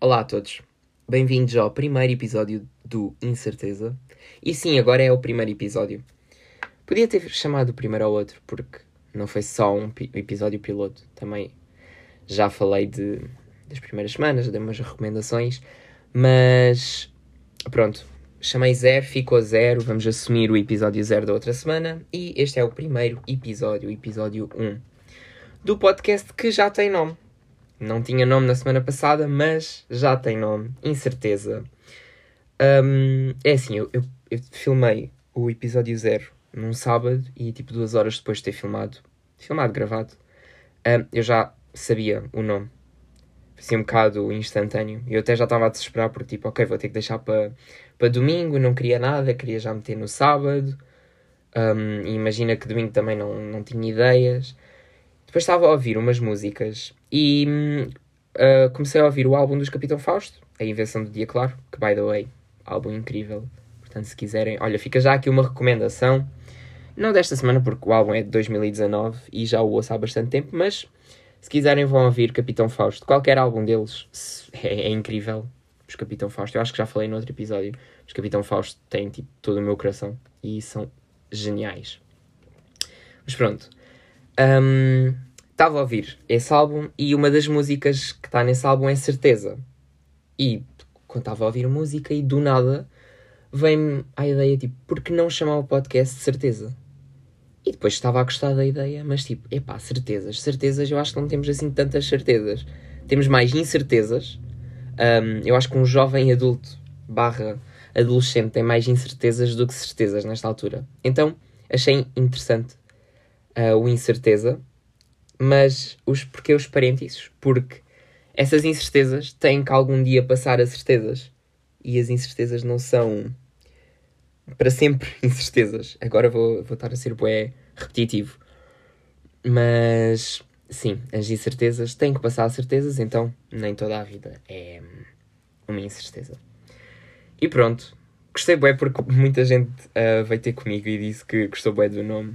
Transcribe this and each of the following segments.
Olá a todos, bem-vindos ao primeiro episódio do Incerteza. E sim, agora é o primeiro episódio. Podia ter chamado o primeiro ao outro, porque não foi só um pi- episódio piloto. Também já falei de, das primeiras semanas, dei umas recomendações, mas pronto, chamei zero, ficou zero. Vamos assumir o episódio zero da outra semana. E este é o primeiro episódio, episódio 1 do podcast que já tem nome. Não tinha nome na semana passada, mas já tem nome. Incerteza. Hum, é assim, eu, eu, eu filmei o episódio zero num sábado e tipo duas horas depois de ter filmado, filmado, gravado, hum, eu já sabia o nome. Parecia um bocado instantâneo. Eu até já estava a desesperar porque tipo, ok, vou ter que deixar para domingo, não queria nada, queria já meter no sábado. E imagina que domingo também não, não tinha ideias. Depois estava a ouvir umas músicas e ah, comecei a ouvir o álbum dos Capitão Fausto, A Invenção do Dia Claro, que, by the way, álbum incrível. Portanto, se quiserem, olha, fica já aqui uma recomendação. Não desta semana, porque o álbum é de 2019 e já o ouço há bastante tempo, mas se quiserem vão ouvir Capitão Fausto. Qualquer álbum deles é, é incrível. Os Capitão Fausto, eu acho que já falei no outro episódio. Os Capitão Fausto têm tipo, todo o meu coração e são geniais. Mas pronto, Estava a ouvir esse álbum e uma das músicas que está nesse álbum é Certeza. E quando estava a ouvir música e do nada vem-me a ideia tipo, por que não chamar o podcast de Certeza? E depois estava a gostar da ideia, mas tipo, epá, certezas, certezas, eu acho que não temos assim tantas certezas. Temos mais incertezas. Hum, eu acho que um jovem adulto barra adolescente tem mais incertezas do que certezas nesta altura. Então achei interessante uh, o incerteza, mas os porquê os parênteses? Porque essas incertezas têm que algum dia passar a certezas. E as incertezas não são para sempre incertezas. Agora vou, vou estar a ser bué repetitivo. Mas sim, as incertezas têm que passar a certezas, então nem toda a vida é uma incerteza. E pronto, gostei bué porque muita gente uh, veio ter comigo e disse que gostou bué do nome.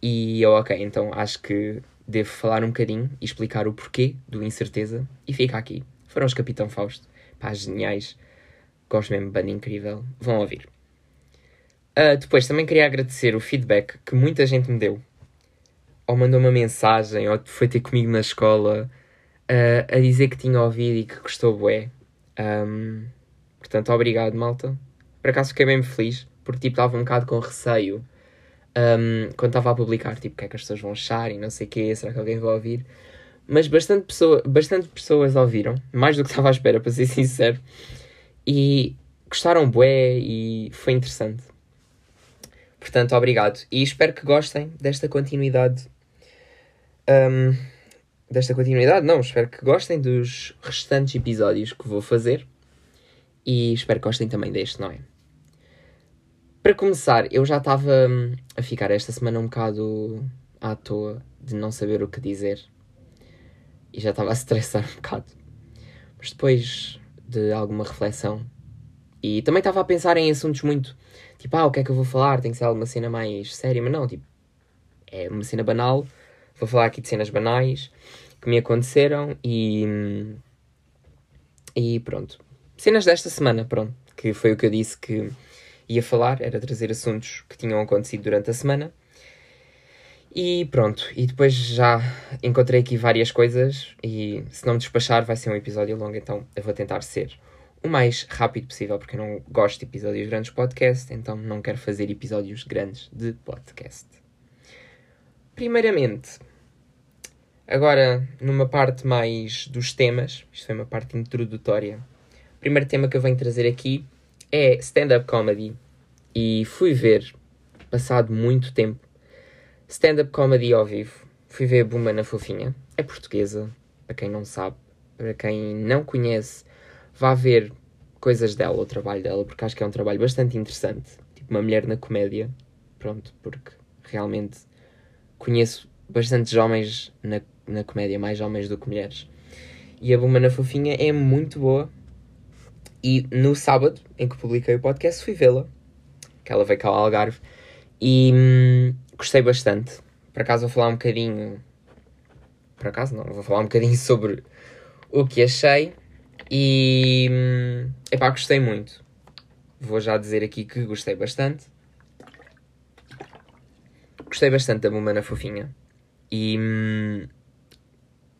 E eu, ok, então acho que devo falar um bocadinho e explicar o porquê do incerteza. E fica aqui. Foram os Capitão Fausto. Pá, geniais. Gosto mesmo, banda incrível. Vão ouvir. Ah, depois também queria agradecer o feedback que muita gente me deu. Ou mandou uma mensagem, ou foi ter comigo na escola ah, a dizer que tinha ouvido e que gostou bué. Ahm, portanto, obrigado, malta. Por acaso fiquei bem feliz, porque tipo, estava um bocado com receio um, quando estava a publicar, tipo, o que é que as pessoas vão achar e não sei o quê, será que alguém vai ouvir? Mas bastante, pessoa, bastante pessoas ouviram, mais do que estava à espera, para ser sincero, e gostaram bué e foi interessante. Portanto, obrigado. E espero que gostem desta continuidade. Um, desta continuidade, não, espero que gostem dos restantes episódios que vou fazer. E espero que gostem também deste, não é? Para começar, eu já estava hum, a ficar esta semana um bocado à toa de não saber o que dizer. E já estava a estressar um bocado. Mas depois de alguma reflexão. E também estava a pensar em assuntos muito. Tipo, ah, o que é que eu vou falar? Tem que ser alguma cena mais séria. Mas não, tipo. É uma cena banal. Vou falar aqui de cenas banais que me aconteceram e. hum, E pronto. Cenas desta semana, pronto. Que foi o que eu disse que ia falar, era trazer assuntos que tinham acontecido durante a semana. E pronto, e depois já encontrei aqui várias coisas e se não me despachar vai ser um episódio longo, então eu vou tentar ser o mais rápido possível, porque eu não gosto de episódios grandes de podcast, então não quero fazer episódios grandes de podcast. Primeiramente, agora numa parte mais dos temas, isto foi uma parte introdutória. O primeiro tema que eu venho trazer aqui é stand-up comedy. E fui ver, passado muito tempo, stand-up comedy ao vivo. Fui ver a Buma na Fofinha. É portuguesa, para quem não sabe. Para quem não conhece, vá ver coisas dela, o trabalho dela, porque acho que é um trabalho bastante interessante. Tipo, uma mulher na comédia. Pronto, porque realmente conheço bastantes homens na, na comédia, mais homens do que mulheres. E a Buma na Fofinha é muito boa. E no sábado, em que publiquei o podcast, fui vê-la. Que ela veio cá ao Algarve. E hum, gostei bastante. Por acaso vou falar um bocadinho. Por acaso não, vou falar um bocadinho sobre o que achei. E. hum, Epá, gostei muito. Vou já dizer aqui que gostei bastante. Gostei bastante da Bumana Fofinha. E. hum,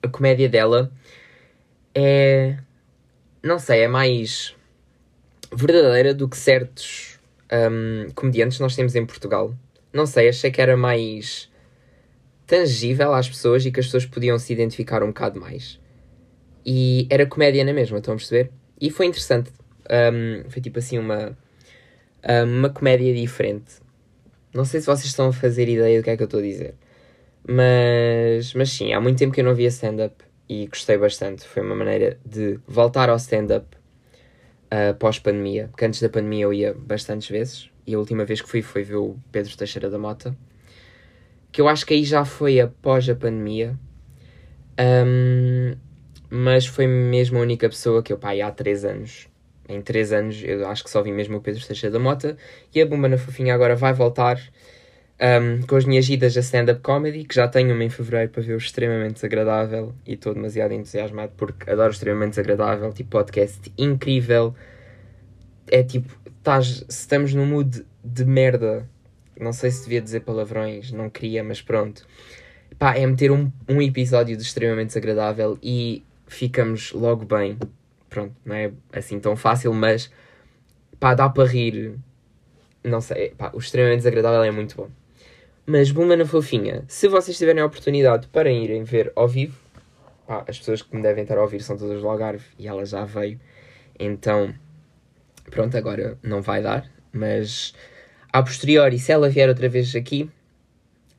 a comédia dela é. Não sei, é mais verdadeira do que certos hum, comediantes nós temos em Portugal. Não sei, achei que era mais tangível às pessoas e que as pessoas podiam se identificar um bocado mais. E era comédia na mesma, estão a perceber? E foi interessante. Um, foi tipo assim uma, um, uma comédia diferente. Não sei se vocês estão a fazer ideia do que é que eu estou a dizer. Mas, mas sim, há muito tempo que eu não via stand-up e gostei bastante. Foi uma maneira de voltar ao stand-up uh, pós-pandemia. Porque antes da pandemia eu ia bastantes vezes. E a última vez que fui foi ver o Pedro Teixeira da Mota. Que eu acho que aí já foi após a pandemia. Um, mas foi mesmo a única pessoa que eu, pá, há 3 anos. Em 3 anos eu acho que só vi mesmo o Pedro Teixeira da Mota. E a Bumba na Fofinha agora vai voltar um, com as minhas idas a stand-up comedy, que já tenho uma em fevereiro para ver o extremamente desagradável. E estou demasiado entusiasmado porque adoro o extremamente desagradável. Tipo, podcast incrível. É tipo, estamos num mood de merda. Não sei se devia dizer palavrões, não queria, mas pronto. Pá, é meter um, um episódio de extremamente desagradável e ficamos logo bem. Pronto, não é assim tão fácil, mas pá, dá para rir. Não sei, pá, o extremamente desagradável é muito bom. Mas Bumba na Fofinha, se vocês tiverem a oportunidade para irem ver ao vivo, pá, as pessoas que me devem estar a ouvir são todas do Algarve e ela já veio, então pronto, agora não vai dar, mas a posteriori, se ela vier outra vez aqui,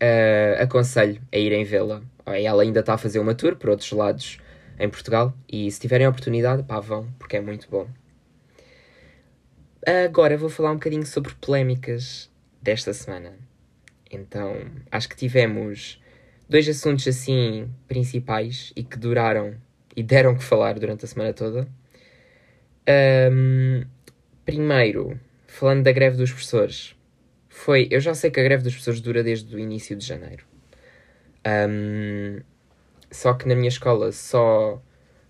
uh, aconselho a irem vê-la. Ela ainda está a fazer uma tour por outros lados em Portugal e se tiverem a oportunidade, pá, vão, porque é muito bom. Agora vou falar um bocadinho sobre polémicas desta semana. Então, acho que tivemos dois assuntos assim principais e que duraram e deram que falar durante a semana toda. Um, primeiro, falando da greve dos professores, foi. Eu já sei que a greve dos professores dura desde o início de janeiro. Um, só que na minha escola só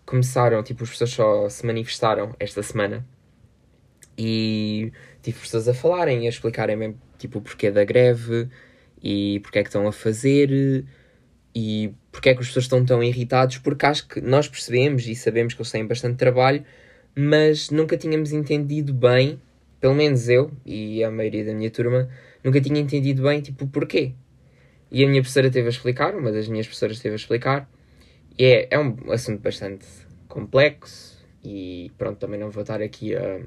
começaram, tipo, os professores só se manifestaram esta semana. E tive pessoas a falarem a explicarem mesmo, tipo, o porquê da greve e porque é que estão a fazer e porque é que os professores estão tão irritados, porque acho que nós percebemos e sabemos que eles têm bastante trabalho, mas nunca tínhamos entendido bem, pelo menos eu e a maioria da minha turma, nunca tinha entendido bem, tipo, porquê. E a minha professora teve a explicar, uma das minhas professoras teve a explicar, e é, é um assunto bastante complexo, e pronto, também não vou estar aqui a,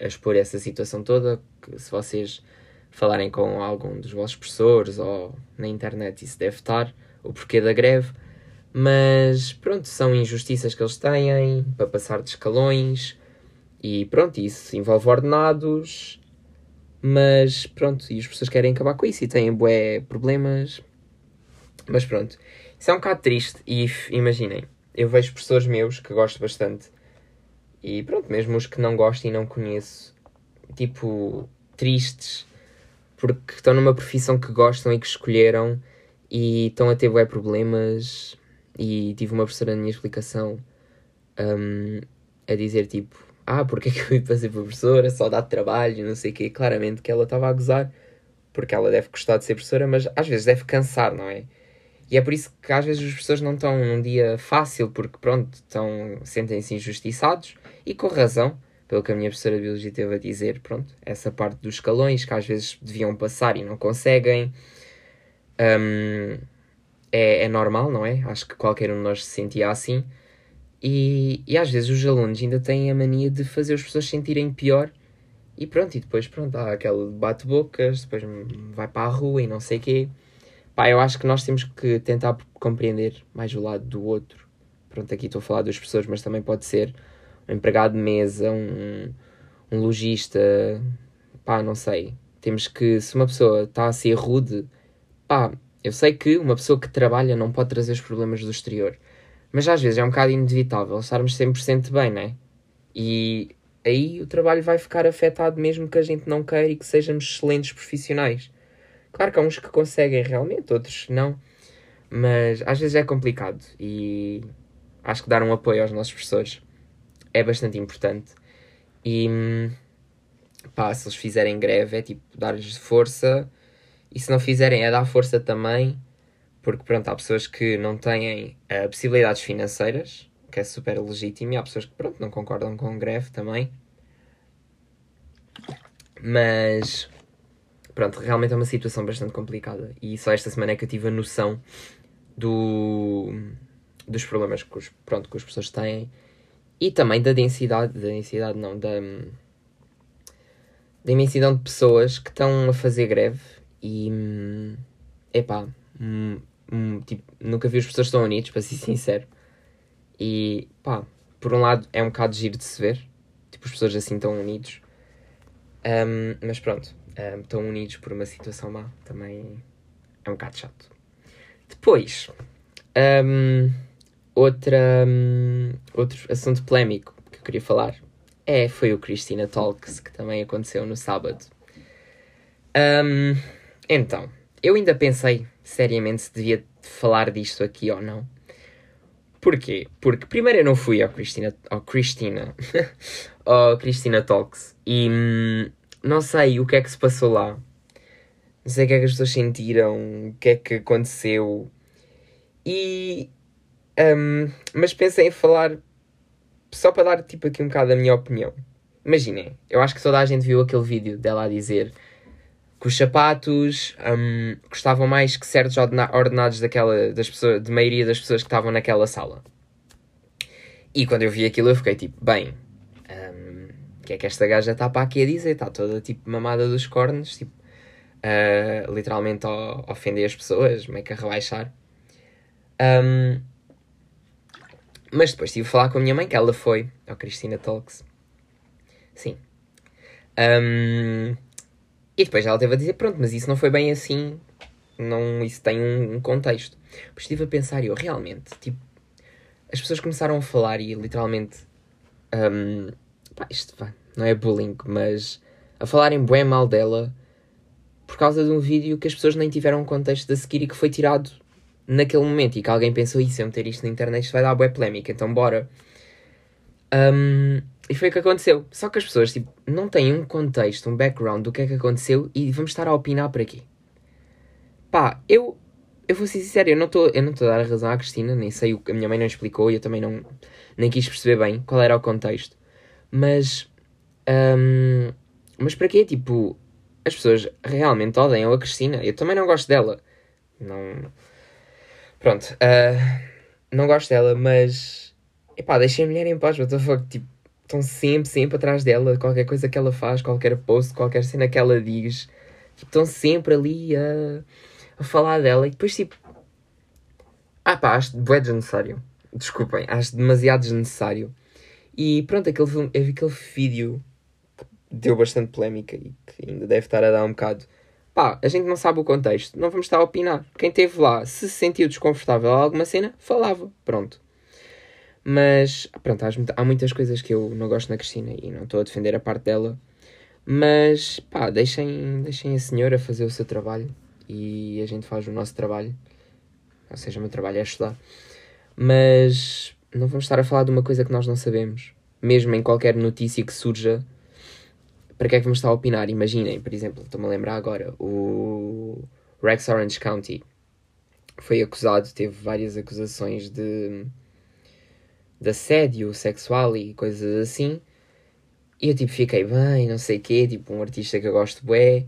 a expor essa situação toda, se vocês falarem com algum dos vossos professores ou na internet isso deve estar, o porquê da greve, mas pronto, são injustiças que eles têm para passar de escalões e pronto, isso envolve ordenados, mas pronto, e as pessoas querem acabar com isso e têm bué problemas, mas pronto, isso é um bocado triste e imaginem, eu vejo professores meus que gosto bastante e pronto, mesmo os que não gosto e não conheço, tipo, tristes porque estão numa profissão que gostam e que escolheram e estão a ter bué problemas e tive uma professora na minha explicação um, a dizer tipo ah, porque é que eu ia ser professora, só dá trabalho, não sei o quê. Claramente que ela estava a gozar, porque ela deve gostar de ser professora, mas às vezes deve cansar, não é? E é por isso que às vezes as pessoas não estão num dia fácil, porque pronto, estão, sentem-se injustiçados, e com razão, pelo que a minha professora de Biologia teve a dizer, pronto, essa parte dos escalões que às vezes deviam passar e não conseguem. Um, é, é normal, não é? Acho que qualquer um de nós se sentia assim. E, e às vezes os alunos ainda têm a mania de fazer as pessoas sentirem pior. E pronto, e depois pronto, há aquele bate-bocas, depois vai para a rua e não sei o quê. Pá, eu acho que nós temos que tentar compreender mais o lado do outro. Pronto, aqui estou a falar das pessoas, mas também pode ser um empregado de mesa, um, um lojista, pá, não sei. Temos que, se uma pessoa está a ser rude, pá, eu sei que uma pessoa que trabalha não pode trazer os problemas do exterior, mas às vezes é um bocado inevitável estarmos 100% bem, não é? E aí o trabalho vai ficar afetado mesmo que a gente não queira e que sejamos excelentes profissionais. Claro que há uns que conseguem realmente, outros não, mas às vezes é complicado e acho que dar um apoio aos nossos professores é bastante importante. E pá, se eles fizerem greve é tipo dar-lhes força e se não fizerem é dar força também, porque pronto, há pessoas que não têm uh, possibilidades financeiras, que é super legítimo, e há pessoas que pronto, não concordam com greve também. Mas pronto, realmente é uma situação bastante complicada e só esta semana é que eu tive a noção do, dos problemas que, os, pronto, que as pessoas têm e também da densidade, da densidade não, da, da imensidão de pessoas que estão a fazer greve e epá, hum, tipo, nunca vi as pessoas tão unidas, para ser sincero. E pá, por um lado é um bocado giro de se ver, tipo, as pessoas assim tão unidos. Um, mas pronto, um, tão unidos por uma situação má também é um bocado chato. Depois, um, outra, um, outro assunto polémico que eu queria falar é, foi o Christina Talks, que também aconteceu no sábado. Um, então, eu ainda pensei seriamente se devia falar disto aqui ou não. Porquê? Porque primeiro eu não fui ao Christina, ao Christina, ao Christina Talks e hum, não sei o que é que se passou lá. Não sei o que é que as pessoas sentiram, o que é que aconteceu. E. Um, mas pensei em falar só para dar tipo aqui um bocado a minha opinião. Imaginem, eu acho que toda a gente viu aquele vídeo dela a dizer que os sapatos um, custavam mais que certos ordenados daquela, das pessoas, de maioria das pessoas que estavam naquela sala. E quando eu vi aquilo eu fiquei tipo, bem, um, o que é que esta gaja está para aqui a dizer? Está toda tipo mamada dos cornos, tipo, uh, literalmente a ofender as pessoas, meio que a rebaixar. Um, mas depois tive a falar com a minha mãe, que ela foi ao Cristina Talks. Sim. Um, e depois ela teve a dizer, pronto, mas isso não foi bem assim. Não, isso tem um, um contexto. Depois estive a pensar, eu realmente, tipo, as pessoas começaram a falar e literalmente. Um, pá, isto pá, não é bullying, mas a falarem bem mal dela por causa de um vídeo que as pessoas nem tiveram contexto de seguir e que foi tirado naquele momento e que alguém pensou, isso, eu meter isto na internet, isto vai dar boa polémica, então bora. Um, e foi o que aconteceu. Só que as pessoas tipo, não têm um contexto, um background do que é que aconteceu e vamos estar a opinar por aqui. Pá, eu, eu vou ser sincero, eu não estou a dar a razão à Cristina, nem sei o que a minha mãe não explicou e eu também não nem quis perceber bem qual era o contexto. Mas. Um, mas para quê? Tipo, as pessoas realmente odeiam a Cristina. Eu também não gosto dela. Não Pronto, uh, não gosto dela, mas. Epá, deixem a mulher em paz, fuck, tipo, estão sempre, sempre atrás dela, qualquer coisa que ela faz, qualquer post, qualquer cena que ela diz, tipo, estão sempre ali a, a falar dela e depois, tipo. Ah pá, acho desnecessário. Desculpem, acho demasiado desnecessário. E pronto, aquele, aquele vídeo deu bastante polémica e que ainda deve estar a dar um bocado Pá, a gente não sabe o contexto, não vamos estar a opinar. Quem esteve lá, se se sentiu desconfortável a alguma cena, falava. Pronto. Mas, pronto, há muitas coisas que eu não gosto na Cristina e não estou a defender a parte dela. Mas, pá, deixem, deixem a senhora fazer o seu trabalho e a gente faz o nosso trabalho. Ou seja, o meu trabalho é estudar. Mas não vamos estar a falar de uma coisa que nós não sabemos. Mesmo em qualquer notícia que surja, para que é que vamos estar a opinar? Imaginem, por exemplo, estou-me a lembrar agora, o Rex Orange County foi acusado, teve várias acusações de, de assédio sexual e coisas assim. E eu tipo fiquei bem, não sei o quê, tipo um artista que eu gosto bué,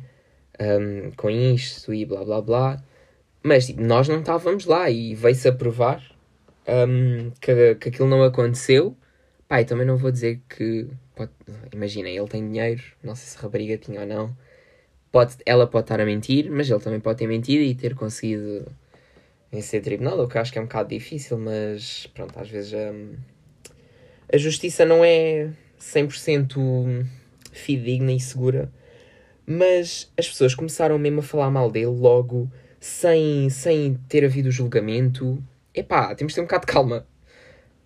um, com isto e blá blá blá. Mas tipo, nós não estávamos lá e veio-se a provar um, que, que aquilo não aconteceu. Pai, também não vou dizer que Pode, imaginem, ele tem dinheiro, não sei se a rapariga tinha ou não. Pode, ela pode estar a mentir, mas ele também pode ter mentido e ter conseguido vencer tribunal, o que eu acho que é um bocado difícil, mas pronto, às vezes um, a justiça não é 100% fidedigna e segura. Mas as pessoas começaram mesmo a falar mal dele logo, sem, sem ter havido julgamento. Epá, temos de ter um bocado de calma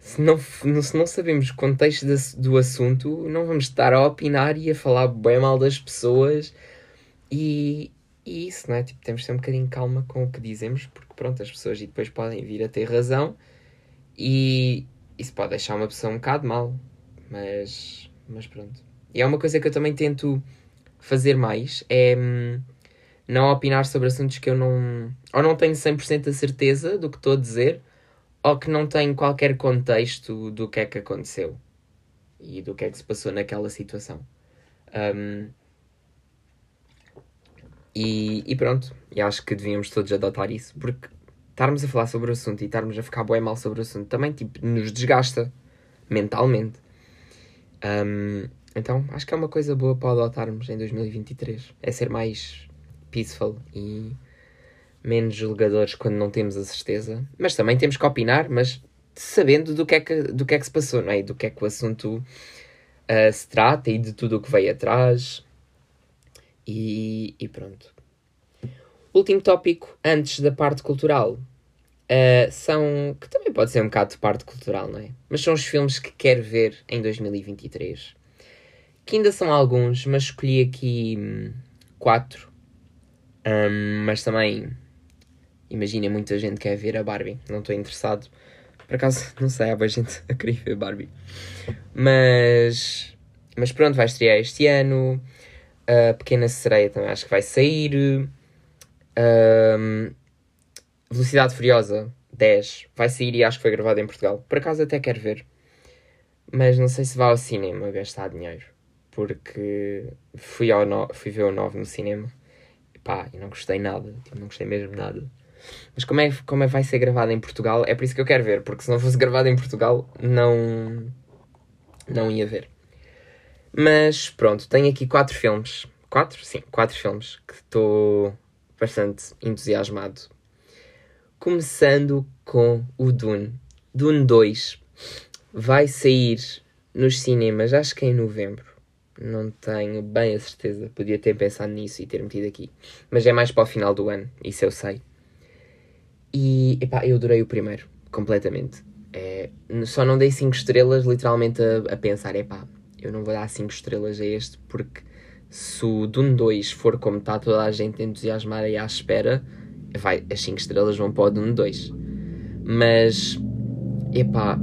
se não, se não sabemos o contexto do assunto, não vamos estar a opinar e a falar bem mal das pessoas e, e isso, não é? Tipo, temos de ter um bocadinho calma com o que dizemos, porque pronto, as pessoas e depois podem vir a ter razão e isso pode deixar uma pessoa um bocado mal. Mas, mas pronto. E é uma coisa que eu também tento fazer mais, é hum, não opinar sobre assuntos que eu não... Ou não tenho 100% a certeza do que estou a dizer, ou que não tenho qualquer contexto do que é que aconteceu. E do que é que se passou naquela situação. Um, e, e, pronto, e acho que devíamos todos adotar isso, porque estarmos a falar sobre o assunto e estarmos a ficar bem mal sobre o assunto também tipo, nos desgasta mentalmente. Um, então acho que é uma coisa boa para adotarmos em 2023. É ser mais peaceful e menos julgadores quando não temos a certeza. Mas também temos que opinar, mas sabendo do que é que, do que, é que se passou, não é? Do que é que o assunto uh, se trata e de tudo o que veio atrás. E, e pronto. Último tópico, antes da parte cultural, uh, são. que também pode ser um bocado de parte cultural, não é? Mas são os filmes que quero ver em 2023. Que ainda são alguns, mas escolhi aqui hum, quatro. Um, mas também, imagina, muita gente quer ver a Barbie. Não estou interessado. Por acaso, não sei, há gente a querer ver Barbie. Mas. Mas pronto, vai estrear este ano. A Pequena Sereia também acho que vai sair. Um, Velocidade Furiosa 10 vai sair e acho que foi gravado em Portugal. Por acaso até quero ver. Mas não sei se vá ao cinema gastar dinheiro. Porque fui, ao no... fui ver o 9 no cinema. E pá, e não gostei nada. Tipo, não gostei mesmo nada. Mas como é, como é vai ser gravado em Portugal? É por isso que eu quero ver. Porque se não fosse gravado em Portugal, não. Não ia ver. Mas pronto, tenho aqui quatro filmes. Quatro? Sim, quatro filmes que estou bastante entusiasmado. Começando com o Dune. Dune 2 vai sair nos cinemas, acho que é em novembro. Não tenho bem a certeza. Podia ter pensado nisso e ter metido aqui. Mas é mais para o final do ano, isso eu sei. E epá, eu adorei o primeiro, completamente. É, só não dei 5 estrelas, literalmente a, a pensar: epá, eu não vou dar 5 estrelas a este porque se o Dune 2 for como está toda a gente entusiasmada e à espera, vai, as 5 estrelas vão para o Dune 2. Mas, epá,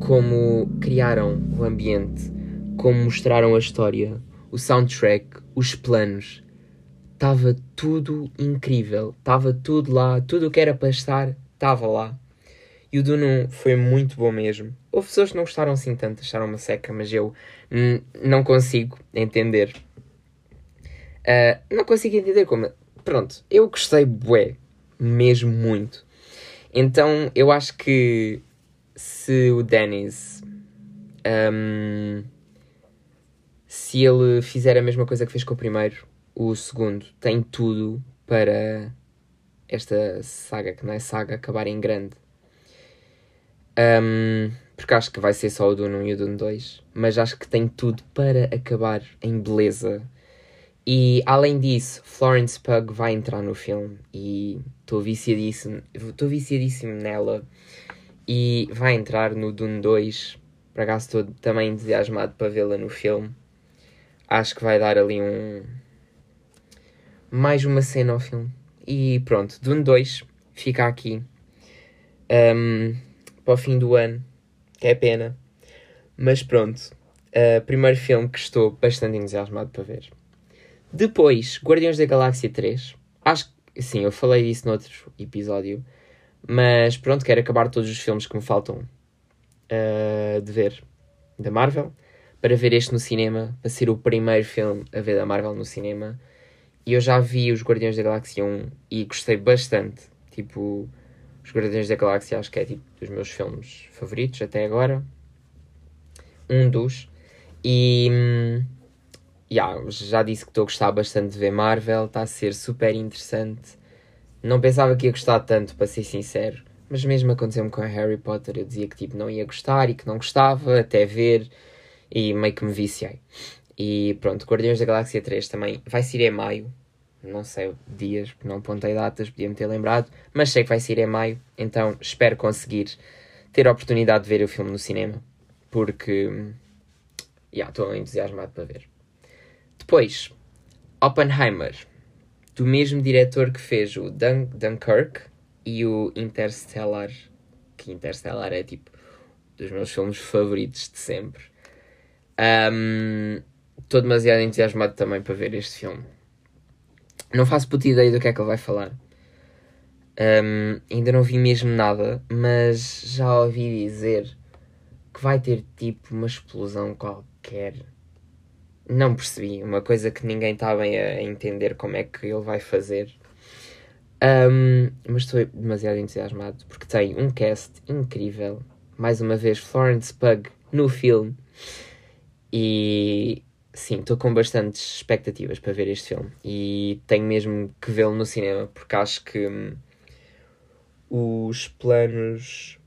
como criaram o ambiente, como mostraram a história, o soundtrack, os planos, estava tudo incrível. Estava tudo lá, tudo o que era para estar, estava lá. E o Dune foi muito bom mesmo. Houve pessoas que não gostaram assim tanto, acharam uma seca, mas eu não consigo entender. Uh, não consigo entender como. Pronto, eu gostei, bué, mesmo muito. Então eu acho que se o Dennis. Um, se ele fizer a mesma coisa que fez com o primeiro, o segundo tem tudo para esta saga, que não é saga, acabar em grande. Um, porque acho que vai ser só o Dune 1 e o Dune 2, mas acho que tem tudo para acabar em beleza. E além disso, Florence Pugh vai entrar no filme e estou viciadíssimo, estou viciadíssimo nela e vai entrar no Dune 2. Por acaso estou também entusiasmado para vê-la no filme. Acho que vai dar ali um. Mais uma cena ao filme. E pronto, Dune 2 fica aqui. Um, para o fim do ano, que é pena. Mas pronto, uh, primeiro filme que estou bastante entusiasmado para ver. Depois, Guardiões da Galáxia 3. Acho que, sim, eu falei disso no outro episódio. Mas pronto, quero acabar todos os filmes que me faltam uh, de ver da Marvel. Para ver este no cinema, para ser o primeiro filme a ver da Marvel no cinema. Eu já vi os Guardiões da Galáxia 1 e gostei bastante. Tipo, os Guardiões da Galáxia acho que é tipo dos meus filmes favoritos até agora. Um dos. E hum, yeah, já disse que estou a gostar bastante de ver Marvel, está a ser super interessante. Não pensava que ia gostar tanto, para ser sincero. Mas mesmo aconteceu-me com Harry Potter, eu dizia que tipo não ia gostar e que não gostava, até ver, e meio que me viciei. E pronto, Guardiões da Galáxia 3 também vai ser em maio, não sei dias, não apontei datas, podia-me ter lembrado, mas sei que vai sair em maio, então espero conseguir ter a oportunidade de ver o filme no cinema, porque já estou entusiasmado para ver. Depois, Oppenheimer, do mesmo diretor que fez o Dun Dunkirk e o Interstellar, que Interstellar é tipo dos meus filmes favoritos de sempre. Estou demasiado entusiasmado também para ver este filme. Não faço puta ideia do que é que ele vai falar. Um, ainda não vi mesmo nada, mas já ouvi dizer que vai ter tipo uma explosão qualquer. Não percebi, uma coisa que ninguém está bem a entender como é que ele vai fazer. Um, mas estou demasiado entusiasmado porque tem um cast incrível. Mais uma vez, Florence Pug no filme. E sim, estou com bastantes expectativas para ver este filme. E tenho mesmo que vê-lo no cinema porque acho que hum, os planos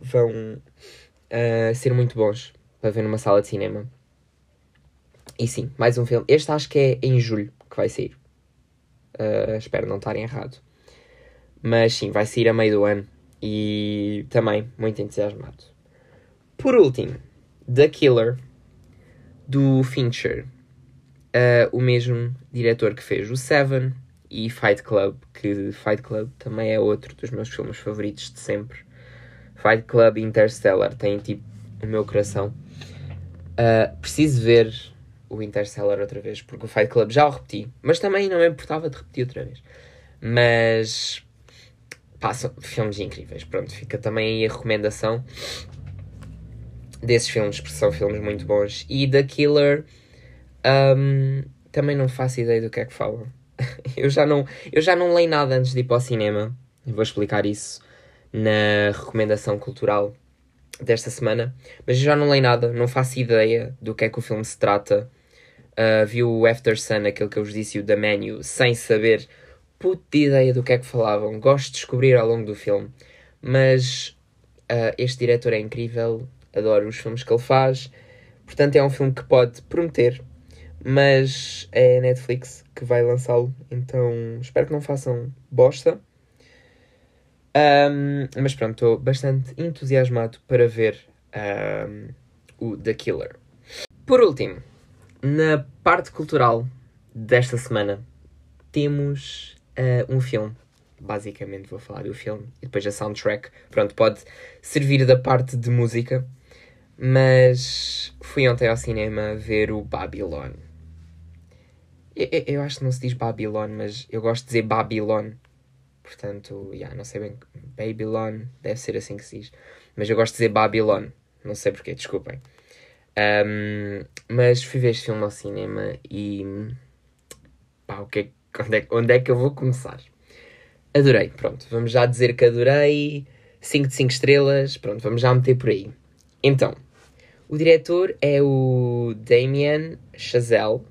vão uh, ser muito bons para ver numa sala de cinema. E sim, mais um filme. Este acho que é em julho que vai sair. Uh, espero não estar errado. Mas sim, vai sair a meio do ano. E também muito entusiasmado. Por último, The Killer, do Fincher. Uh, o mesmo diretor que fez o Seven e Fight Club, que Fight Club também é outro dos meus filmes favoritos de sempre. Fight Club e Interstellar têm tipo o meu coração. Uh, preciso ver o Interstellar outra vez, porque o Fight Club já o repeti, mas também não me importava de repetir outra vez. Mas passam filmes incríveis. Pronto, fica também aí a recomendação desses filmes, porque são filmes muito bons. E The Killer, um, também não faço ideia do que é que falam. eu, já não, eu já não leio nada antes de ir para o cinema. Vou explicar isso na recomendação cultural desta semana. Mas eu já não leio nada, não faço ideia do que é que o filme se trata. Uh, vi o After Sun, aquele que eu vos disse, o The Menu, sem saber puta ideia do que é que falavam. Gosto de descobrir ao longo do filme. Mas uh, este diretor é incrível, adoro os filmes que ele faz. Portanto, é um filme que pode prometer, mas é a Netflix que vai lançá-lo. Então, espero que não façam bosta. Um, mas pronto, estou bastante entusiasmado para ver um, o The Killer. Por último, na parte cultural desta semana, temos uh, um filme. Basicamente, vou falar do filme e depois a soundtrack. Pronto, pode servir da parte de música. Mas fui ontem ao cinema ver o Babylon. Eu, eu, eu acho que não se diz Babylon, mas eu gosto de dizer Babylon Portanto, yeah, não sei bem. Babylon, deve ser assim que se diz. Mas eu gosto de dizer Babylon. Não sei porquê, desculpem. Um, mas fui ver este filme ao cinema e. Pá, o que é, onde, é, onde é que eu vou começar? Adorei, pronto. Vamos já dizer que adorei. 5 de 5 estrelas. Pronto, vamos já meter por aí. Então, o diretor é o Damien Chazelle.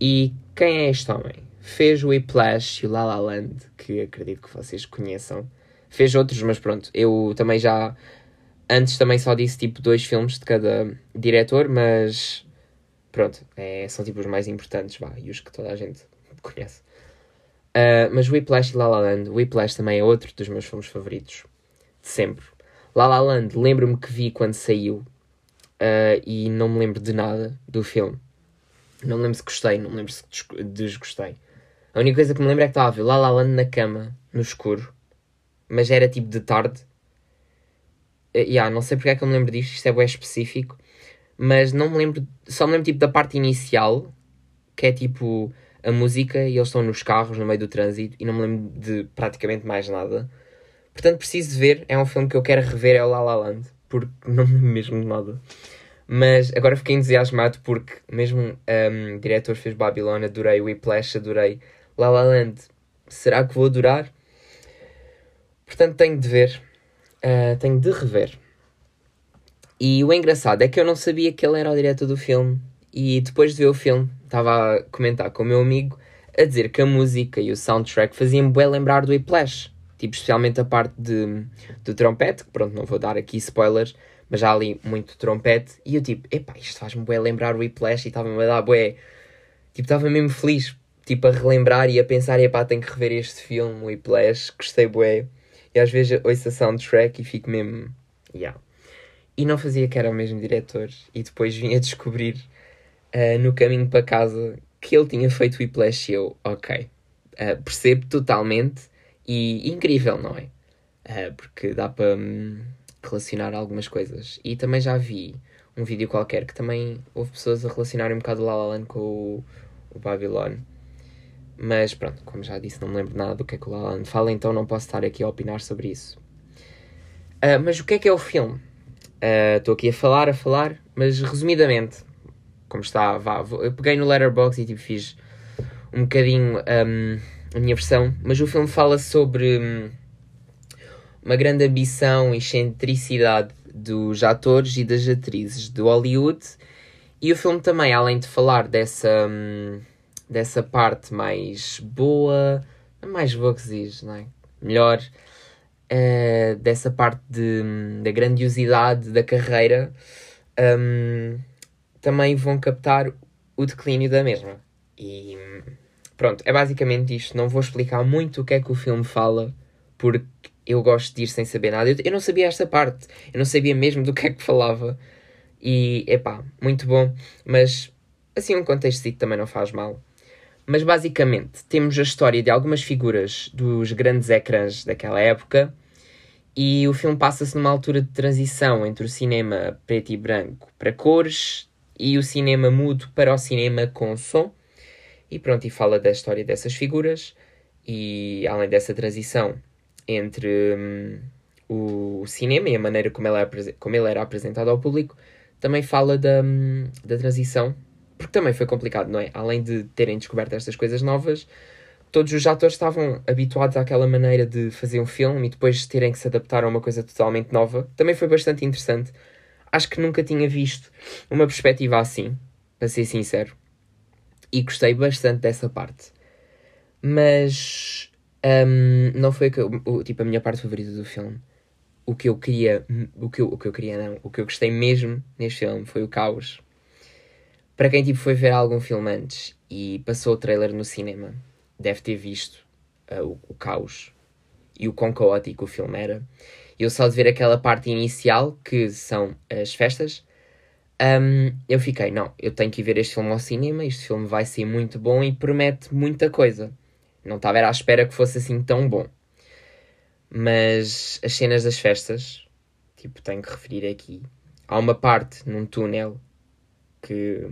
E quem é este homem? Fez o Whiplash e o La La Land, que acredito que vocês conheçam. Fez outros, mas pronto, eu também já. Antes também só disse tipo dois filmes de cada diretor, mas pronto, é, são tipo os mais importantes, vá, e os que toda a gente conhece. Uh, mas Whiplash e La La Land, Whiplash também é outro dos meus filmes favoritos, de sempre. La La Land, lembro-me que vi quando saiu uh, e não me lembro de nada do filme. Não me lembro se gostei, não me lembro se desgostei. A única coisa que me lembro é que estava a ver La La Land na cama, no escuro. Mas era tipo de tarde. Uh, yeah, não sei porque é que eu me lembro disto, isto é bem específico. Mas não me lembro, só me lembro tipo da parte inicial, que é tipo a música e eles estão nos carros no meio do trânsito e não me lembro de praticamente mais nada. Portanto, preciso ver. É um filme que eu quero rever, é o La La Land, porque não me mesmo nada. Mas agora fiquei entusiasmado porque mesmo um, o diretor fez Babylon, adorei Whiplash, adorei La La Land, será que vou adorar? Portanto, tenho de ver, uh, tenho de rever. E o engraçado é que eu não sabia que ele era o diretor do filme. E depois de ver o filme, estava a comentar com o meu amigo a dizer que a música e o soundtrack faziam bem lembrar do Whiplash. Tipo, especialmente a parte de, do trompete, que pronto, não vou dar aqui spoilers, mas já ali muito trompete. E eu tipo, epá, isto faz-me bem lembrar o Whiplash e estava-me a dar bué. Tipo, estava mesmo feliz tipo, a relembrar e a pensar, epá, tenho que rever este filme, o Whiplash, gostei bué. E às vezes ouço a soundtrack e fico mesmo, yeah. E não fazia que era o mesmo diretor. E depois vim a descobrir uh, no caminho para casa que ele tinha feito o Whiplash e eu, ok, uh, percebo totalmente e incrível, não é? Uh, porque dá para um, relacionar algumas coisas. E também já vi um vídeo qualquer que também houve pessoas a relacionarem um bocado o La La Land com o, o Babylon. Mas pronto, como já disse, não me lembro nada do que é que o La La Land fala, então não posso estar aqui a opinar sobre isso. Uh, mas o que é que é o filme? Estou uh, aqui a falar, a falar, mas resumidamente, como está, vá, eu peguei no Letterboxd e tipo, fiz um bocadinho um, a minha versão, mas o filme fala sobre um, uma grande ambição e excentricidade dos atores e das atrizes do Hollywood. E o filme também, além de falar dessa, hum, dessa parte mais boa, mais boa que se não é? Melhor, uh, dessa parte de, hum, da grandiosidade da carreira, também vão captar o declínio da mesma. E hum, pronto, é basicamente isto. Não vou explicar muito o que é que o filme fala, porque eu gosto de ir sem saber nada. Eu, eu não sabia esta parte, eu não sabia mesmo do que é que falava. E, epá, muito bom, mas assim um contexto também não faz mal. Mas basicamente temos a história de algumas figuras dos grandes ecrãs daquela época e o filme passa-se numa altura de transição entre o cinema preto e branco para cores e o cinema mudo para o cinema com som. E pronto, e fala da história dessas figuras e além dessa transição entre hum, o cinema e a maneira como, ela é, como ele era apresentado ao público, também fala da, hum, da transição, porque também foi complicado, não é? Além de terem descoberto estas coisas novas, todos os atores estavam habituados àquela maneira de fazer um filme e depois terem que se adaptar a uma coisa totalmente nova. Também foi bastante interessante. Acho que nunca tinha visto uma perspectiva assim, para ser sincero. E gostei bastante dessa parte. Mas um, não foi o, tipo, a minha parte favorita do filme. O que eu queria, o que eu, o que eu queria não, o que eu gostei mesmo neste filme foi o caos. Para quem tipo, foi ver algum filme antes e passou o trailer no cinema, deve ter visto uh, o, o, caos e o quão caótico o filme era. Eu só de ver aquela parte inicial, que são as festas, um, eu fiquei, não, eu tenho que ir ver este filme ao cinema, este filme vai ser muito bom e promete muita coisa. Não estava à espera que fosse assim tão bom. Mas as cenas das festas, tipo, tenho que referir aqui. Há uma parte num túnel que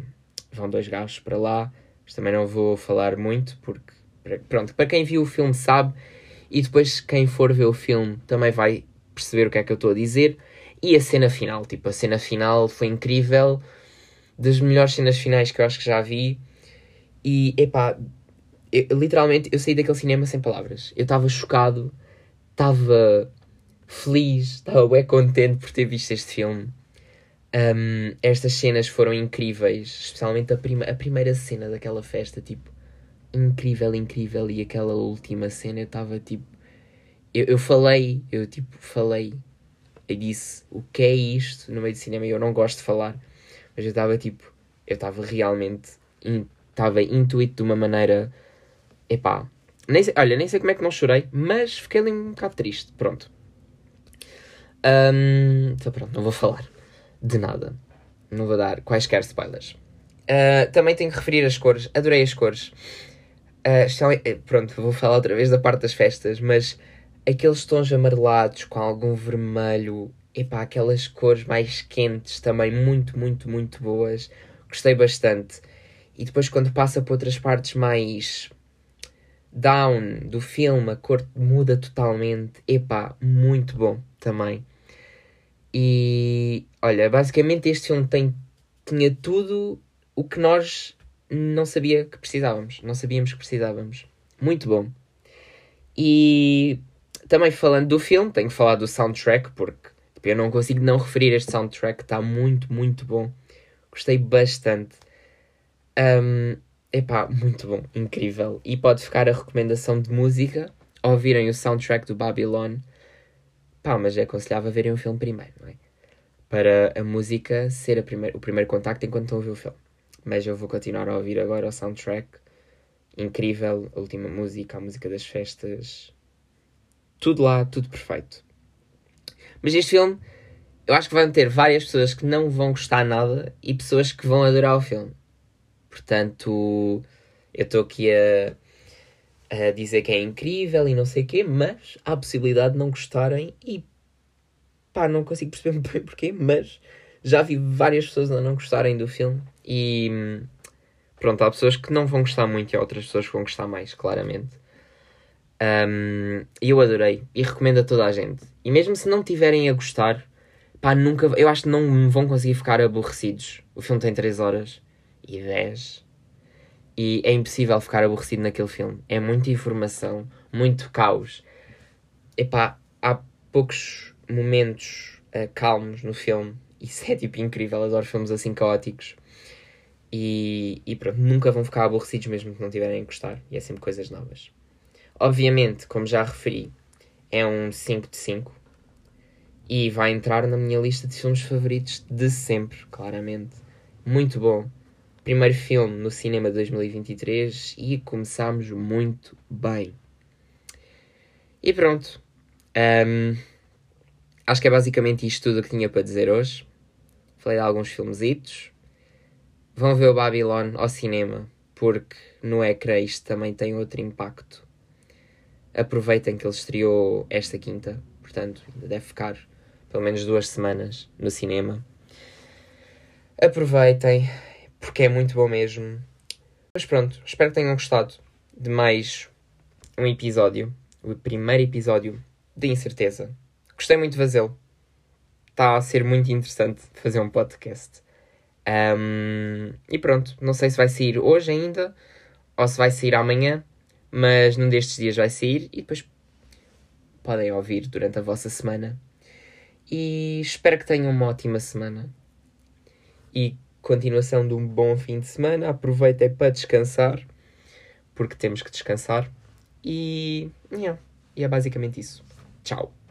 vão dois gajos para lá, mas também não vou falar muito porque, pronto, para quem viu o filme sabe e depois quem for ver o filme também vai perceber o que é que eu estou a dizer. E a cena final, tipo, a cena final foi incrível, das melhores cenas finais que eu acho que já vi. E, epá, eu, literalmente, eu saí daquele cinema sem palavras. Eu estava chocado, estava feliz, estava bem contente por ter visto este filme. Um, estas cenas foram incríveis, especialmente a, prima, a primeira cena daquela festa, tipo, incrível, incrível. E aquela última cena eu estava tipo. Eu, eu falei, eu tipo, falei, eu disse o que é isto no meio do cinema e eu não gosto de falar, mas eu estava tipo, eu estava realmente, estava in, intuito de uma maneira epá, nem sei, olha, nem sei como é que não chorei, mas fiquei ali um bocado triste. Pronto. Um, então pronto, não vou falar de nada. Não vou dar quaisquer spoilers. Uh, também tenho que referir as cores. Adorei as cores. Uh, pronto, vou falar outra vez da parte das festas, mas aqueles tons amarelados com algum vermelho, epá, aquelas cores mais quentes também muito, muito, muito boas. Gostei bastante. E depois quando passa por outras partes mais down do filme, a cor muda totalmente. Epá, muito bom também. E olha, basicamente este filme tem, tinha tudo o que nós não sabia que precisávamos. Não sabíamos que precisávamos. Muito bom. E também falando do filme, tenho que falar do soundtrack, porque tipo, eu não consigo não referir este soundtrack, está muito, muito bom. Gostei bastante. Um, Epá, muito bom, incrível. E pode ficar a recomendação de música, ouvirem o soundtrack do Babylon. Pá, mas é aconselhável verem o filme primeiro, não é? Para a música ser a primeir, o primeiro contacto enquanto estão a ouvir o filme. Mas eu vou continuar a ouvir agora o soundtrack. Incrível, a última música, a música das festas. Tudo lá, tudo perfeito. Mas este filme, eu acho que vão ter várias pessoas que não vão gostar nada e pessoas que vão adorar o filme. Portanto, eu estou aqui a, a dizer que é incrível e não sei o quê, mas há a possibilidade de não gostarem e pá, não consigo perceber bem porquê, mas Já vi várias pessoas a não gostarem do filme e pronto, há pessoas que não vão gostar muito e há outras pessoas que vão gostar mais, claramente. Um, eu adorei e recomendo a toda a gente. E mesmo se não tiverem a gostar, pá, nunca. Eu acho que não vão conseguir ficar aborrecidos. O filme tem 3 horas e 10. E é impossível ficar aborrecido naquele filme. É muita informação, muito caos. Epá, há poucos momentos uh, calmos no filme. Isso é tipo incrível. Adoro filmes assim caóticos. E, e pronto, nunca vão ficar aborrecidos mesmo que não tiverem a gostar. E é sempre coisas novas. Obviamente, como já referi, é um 5 de 5 e vai entrar na minha lista de filmes favoritos de sempre, claramente. Muito bom. Primeiro filme no cinema de 2023 e começámos muito bem. E pronto. Um, acho que é basicamente isto tudo que tinha para dizer hoje. Falei de alguns filmesitos. Vão ver o Babylon ao cinema, porque no ecrã isto também tem outro impacto. Aproveitem que ele estreou esta quinta, portanto, ainda deve ficar pelo menos duas semanas no cinema. Aproveitem, porque é muito bom mesmo. Mas pronto, espero que tenham gostado de mais um episódio, o primeiro episódio de Incerteza. Gostei muito de fazê-lo. Está a ser muito interessante fazer um podcast. Um, e pronto, não sei se vai sair hoje ainda ou se vai sair amanhã, mas num destes dias vai sair e depois podem ouvir durante a vossa semana e espero que tenham uma ótima semana. E continuação de um bom fim de semana. Aproveitem para descansar, porque temos que descansar. E, yeah, e é basicamente isso. Tchau.